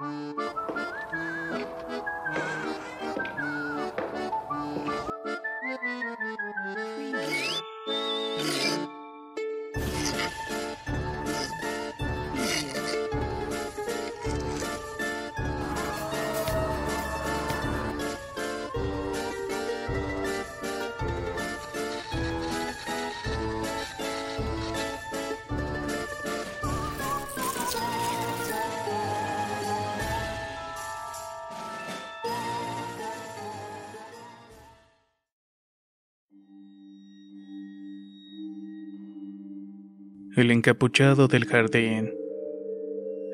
うん。El encapuchado del jardín.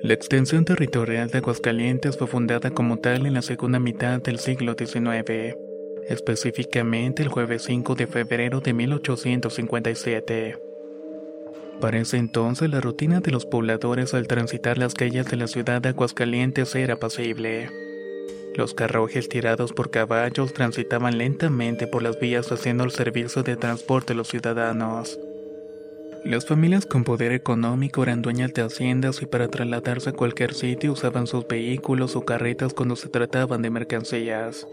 La extensión territorial de Aguascalientes fue fundada como tal en la segunda mitad del siglo XIX, específicamente el jueves 5 de febrero de 1857. Para ese entonces la rutina de los pobladores al transitar las calles de la ciudad de Aguascalientes era pasible. Los carruajes tirados por caballos transitaban lentamente por las vías haciendo el servicio de transporte a los ciudadanos. Las familias con poder económico eran dueñas de haciendas y para trasladarse a cualquier sitio usaban sus vehículos o carretas cuando se trataban de mercancías.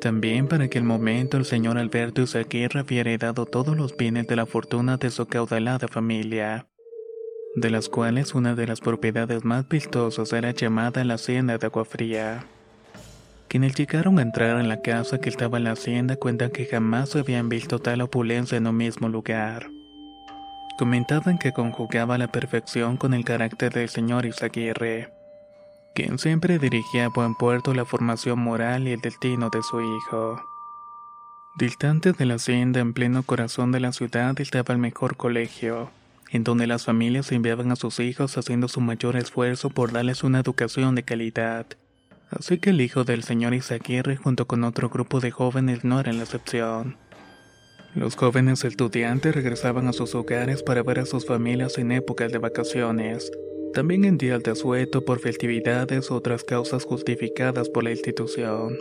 También para aquel momento el señor Alberto Izaguirre había heredado todos los bienes de la fortuna de su caudalada familia, de las cuales una de las propiedades más vistosas era llamada la hacienda de Agua Fría. Quienes llegaron a entrar en la casa que estaba en la hacienda cuentan que jamás habían visto tal opulencia en un mismo lugar. Comentaban que conjugaba la perfección con el carácter del señor Izaguirre, quien siempre dirigía a buen puerto la formación moral y el destino de su hijo. Distante de la hacienda, en pleno corazón de la ciudad, estaba el mejor colegio, en donde las familias enviaban a sus hijos haciendo su mayor esfuerzo por darles una educación de calidad. Así que el hijo del señor Izaguirre junto con otro grupo de jóvenes no eran la excepción. Los jóvenes estudiantes regresaban a sus hogares para ver a sus familias en épocas de vacaciones, también en días de asueto por festividades u otras causas justificadas por la institución.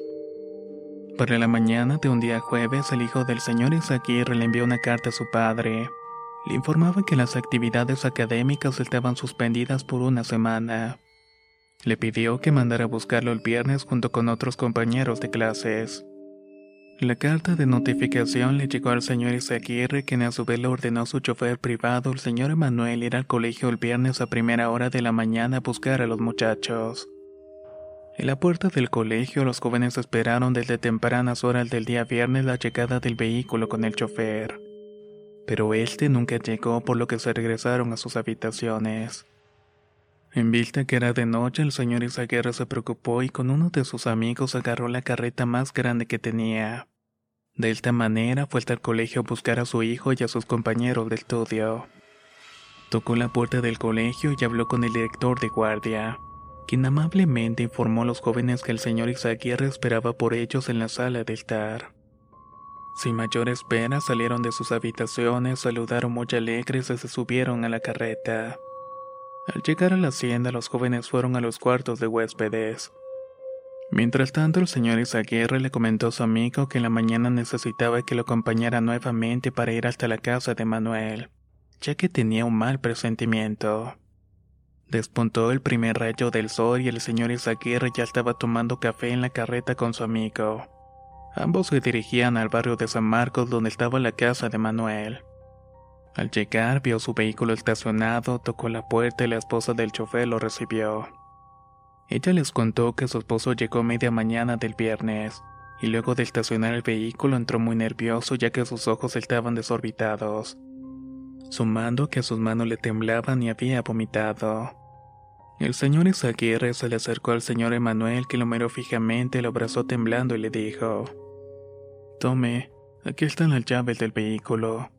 Para la mañana de un día jueves, el hijo del señor Izaguirre le envió una carta a su padre. Le informaba que las actividades académicas estaban suspendidas por una semana. Le pidió que mandara a buscarlo el viernes junto con otros compañeros de clases. La carta de notificación le llegó al señor Izaguirre, quien a su vez le ordenó a su chofer privado, el señor Emanuel, ir al colegio el viernes a primera hora de la mañana a buscar a los muchachos. En la puerta del colegio, los jóvenes esperaron desde tempranas horas del día viernes la llegada del vehículo con el chofer. Pero este nunca llegó, por lo que se regresaron a sus habitaciones. En vista que era de noche, el señor Izaguirre se preocupó y con uno de sus amigos agarró la carreta más grande que tenía. De esta manera fue hasta el colegio a buscar a su hijo y a sus compañeros de estudio. Tocó la puerta del colegio y habló con el director de guardia, quien amablemente informó a los jóvenes que el señor Izaguirre esperaba por ellos en la sala de estar. Sin mayor espera salieron de sus habitaciones, saludaron muy alegres y se subieron a la carreta. Al llegar a la hacienda los jóvenes fueron a los cuartos de huéspedes. Mientras tanto, el señor Izaguirre le comentó a su amigo que en la mañana necesitaba que lo acompañara nuevamente para ir hasta la casa de Manuel, ya que tenía un mal presentimiento. Despuntó el primer rayo del sol y el señor Izaguirre ya estaba tomando café en la carreta con su amigo. Ambos se dirigían al barrio de San Marcos donde estaba la casa de Manuel. Al llegar vio su vehículo estacionado, tocó la puerta y la esposa del chofer lo recibió. Ella les contó que su esposo llegó media mañana del viernes, y luego de estacionar el vehículo entró muy nervioso ya que sus ojos estaban desorbitados, sumando que sus manos le temblaban y había vomitado. El señor Isaguirre se le acercó al señor Emanuel que lo miró fijamente, lo abrazó temblando y le dijo, Tome, aquí están las llaves del vehículo.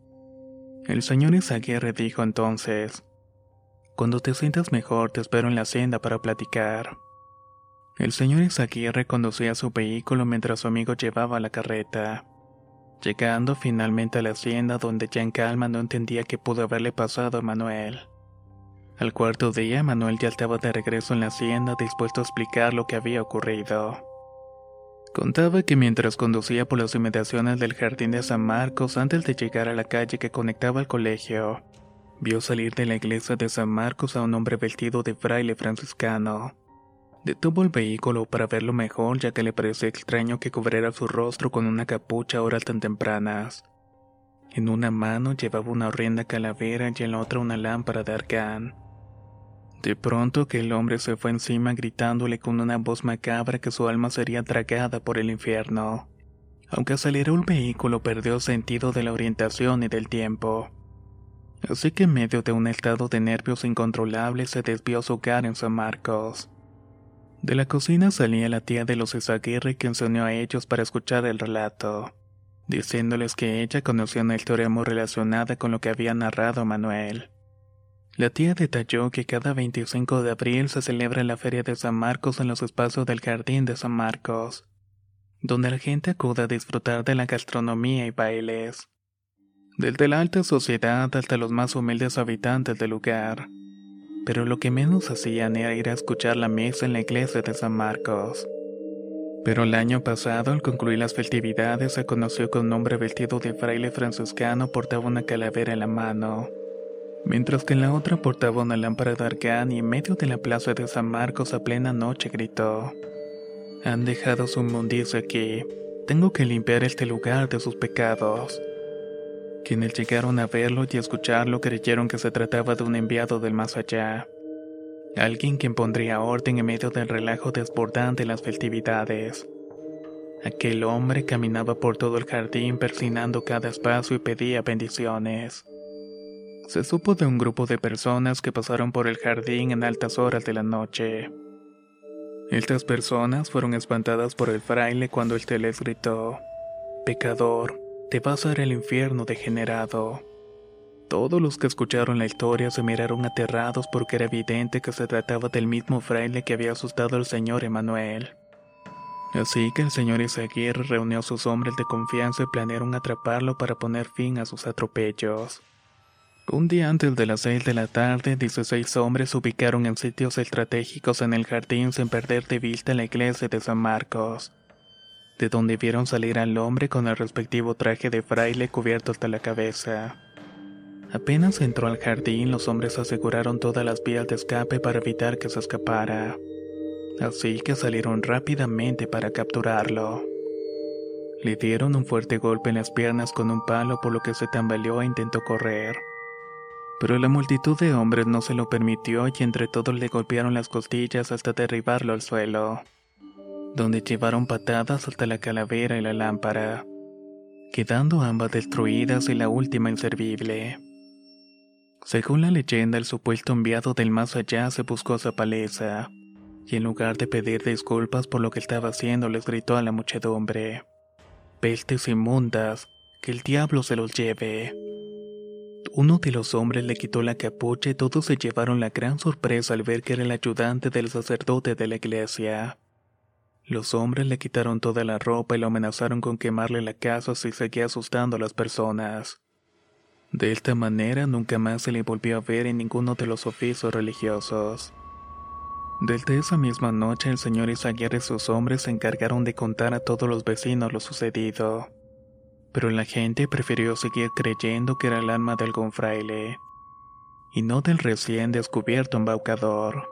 El señor Isaguirre dijo entonces, Cuando te sientas mejor te espero en la hacienda para platicar. El señor Isaguirre conducía su vehículo mientras su amigo llevaba la carreta. Llegando finalmente a la hacienda donde ya en calma no entendía qué pudo haberle pasado a Manuel. Al cuarto día, Manuel ya estaba de regreso en la hacienda dispuesto a explicar lo que había ocurrido. Contaba que mientras conducía por las inmediaciones del jardín de San Marcos antes de llegar a la calle que conectaba al colegio, vio salir de la iglesia de San Marcos a un hombre vestido de fraile franciscano. Detuvo el vehículo para verlo mejor ya que le pareció extraño que cubriera su rostro con una capucha a horas tan tempranas. En una mano llevaba una horrenda calavera y en la otra una lámpara de arcán. De pronto que el hombre se fue encima gritándole con una voz macabra que su alma sería tragada por el infierno. Aunque aceleró el vehículo perdió sentido de la orientación y del tiempo. Así que en medio de un estado de nervios incontrolables se desvió a su hogar en San Marcos. De la cocina salía la tía de los Izaguirre que enseñó a ellos para escuchar el relato, diciéndoles que ella conocía una historia muy relacionada con lo que había narrado Manuel. La tía detalló que cada 25 de abril se celebra la Feria de San Marcos en los espacios del Jardín de San Marcos, donde la gente acude a disfrutar de la gastronomía y bailes, desde la alta sociedad hasta los más humildes habitantes del lugar. Pero lo que menos hacían era ir a escuchar la misa en la iglesia de San Marcos. Pero el año pasado, al concluir las festividades, se conoció que un hombre vestido de fraile franciscano portaba una calavera en la mano mientras que en la otra portaba una lámpara de arcán y en medio de la plaza de San Marcos a plena noche gritó: Han dejado su mundicio aquí. Tengo que limpiar este lugar de sus pecados. Quienes llegaron a verlo y escucharlo creyeron que se trataba de un enviado del más allá. Alguien quien pondría orden en medio del relajo desbordante de las festividades. Aquel hombre caminaba por todo el jardín persinando cada espacio y pedía bendiciones se supo de un grupo de personas que pasaron por el jardín en altas horas de la noche. Estas personas fueron espantadas por el fraile cuando éste les gritó, Pecador, te vas a ir al infierno degenerado. Todos los que escucharon la historia se miraron aterrados porque era evidente que se trataba del mismo fraile que había asustado al señor Emanuel. Así que el señor Isaguirre reunió a sus hombres de confianza y planearon atraparlo para poner fin a sus atropellos. Un día antes de las seis de la tarde, 16 hombres se ubicaron en sitios estratégicos en el jardín sin perder de vista la iglesia de San Marcos, de donde vieron salir al hombre con el respectivo traje de fraile cubierto hasta la cabeza. Apenas entró al jardín, los hombres aseguraron todas las vías de escape para evitar que se escapara. Así que salieron rápidamente para capturarlo. Le dieron un fuerte golpe en las piernas con un palo por lo que se tambaleó e intentó correr pero la multitud de hombres no se lo permitió y entre todos le golpearon las costillas hasta derribarlo al suelo, donde llevaron patadas hasta la calavera y la lámpara, quedando ambas destruidas y la última inservible. Según la leyenda, el supuesto enviado del más allá se buscó a paleza, y en lugar de pedir disculpas por lo que estaba haciendo, les gritó a la muchedumbre: Pestes inmundas, que el diablo se los lleve. Uno de los hombres le quitó la capucha y todos se llevaron la gran sorpresa al ver que era el ayudante del sacerdote de la iglesia. Los hombres le quitaron toda la ropa y lo amenazaron con quemarle la casa si seguía asustando a las personas. De esta manera nunca más se le volvió a ver en ninguno de los oficios religiosos. Desde esa misma noche el señor Isaguirre y sus hombres se encargaron de contar a todos los vecinos lo sucedido pero la gente prefirió seguir creyendo que era el alma de algún fraile, y no del recién descubierto embaucador.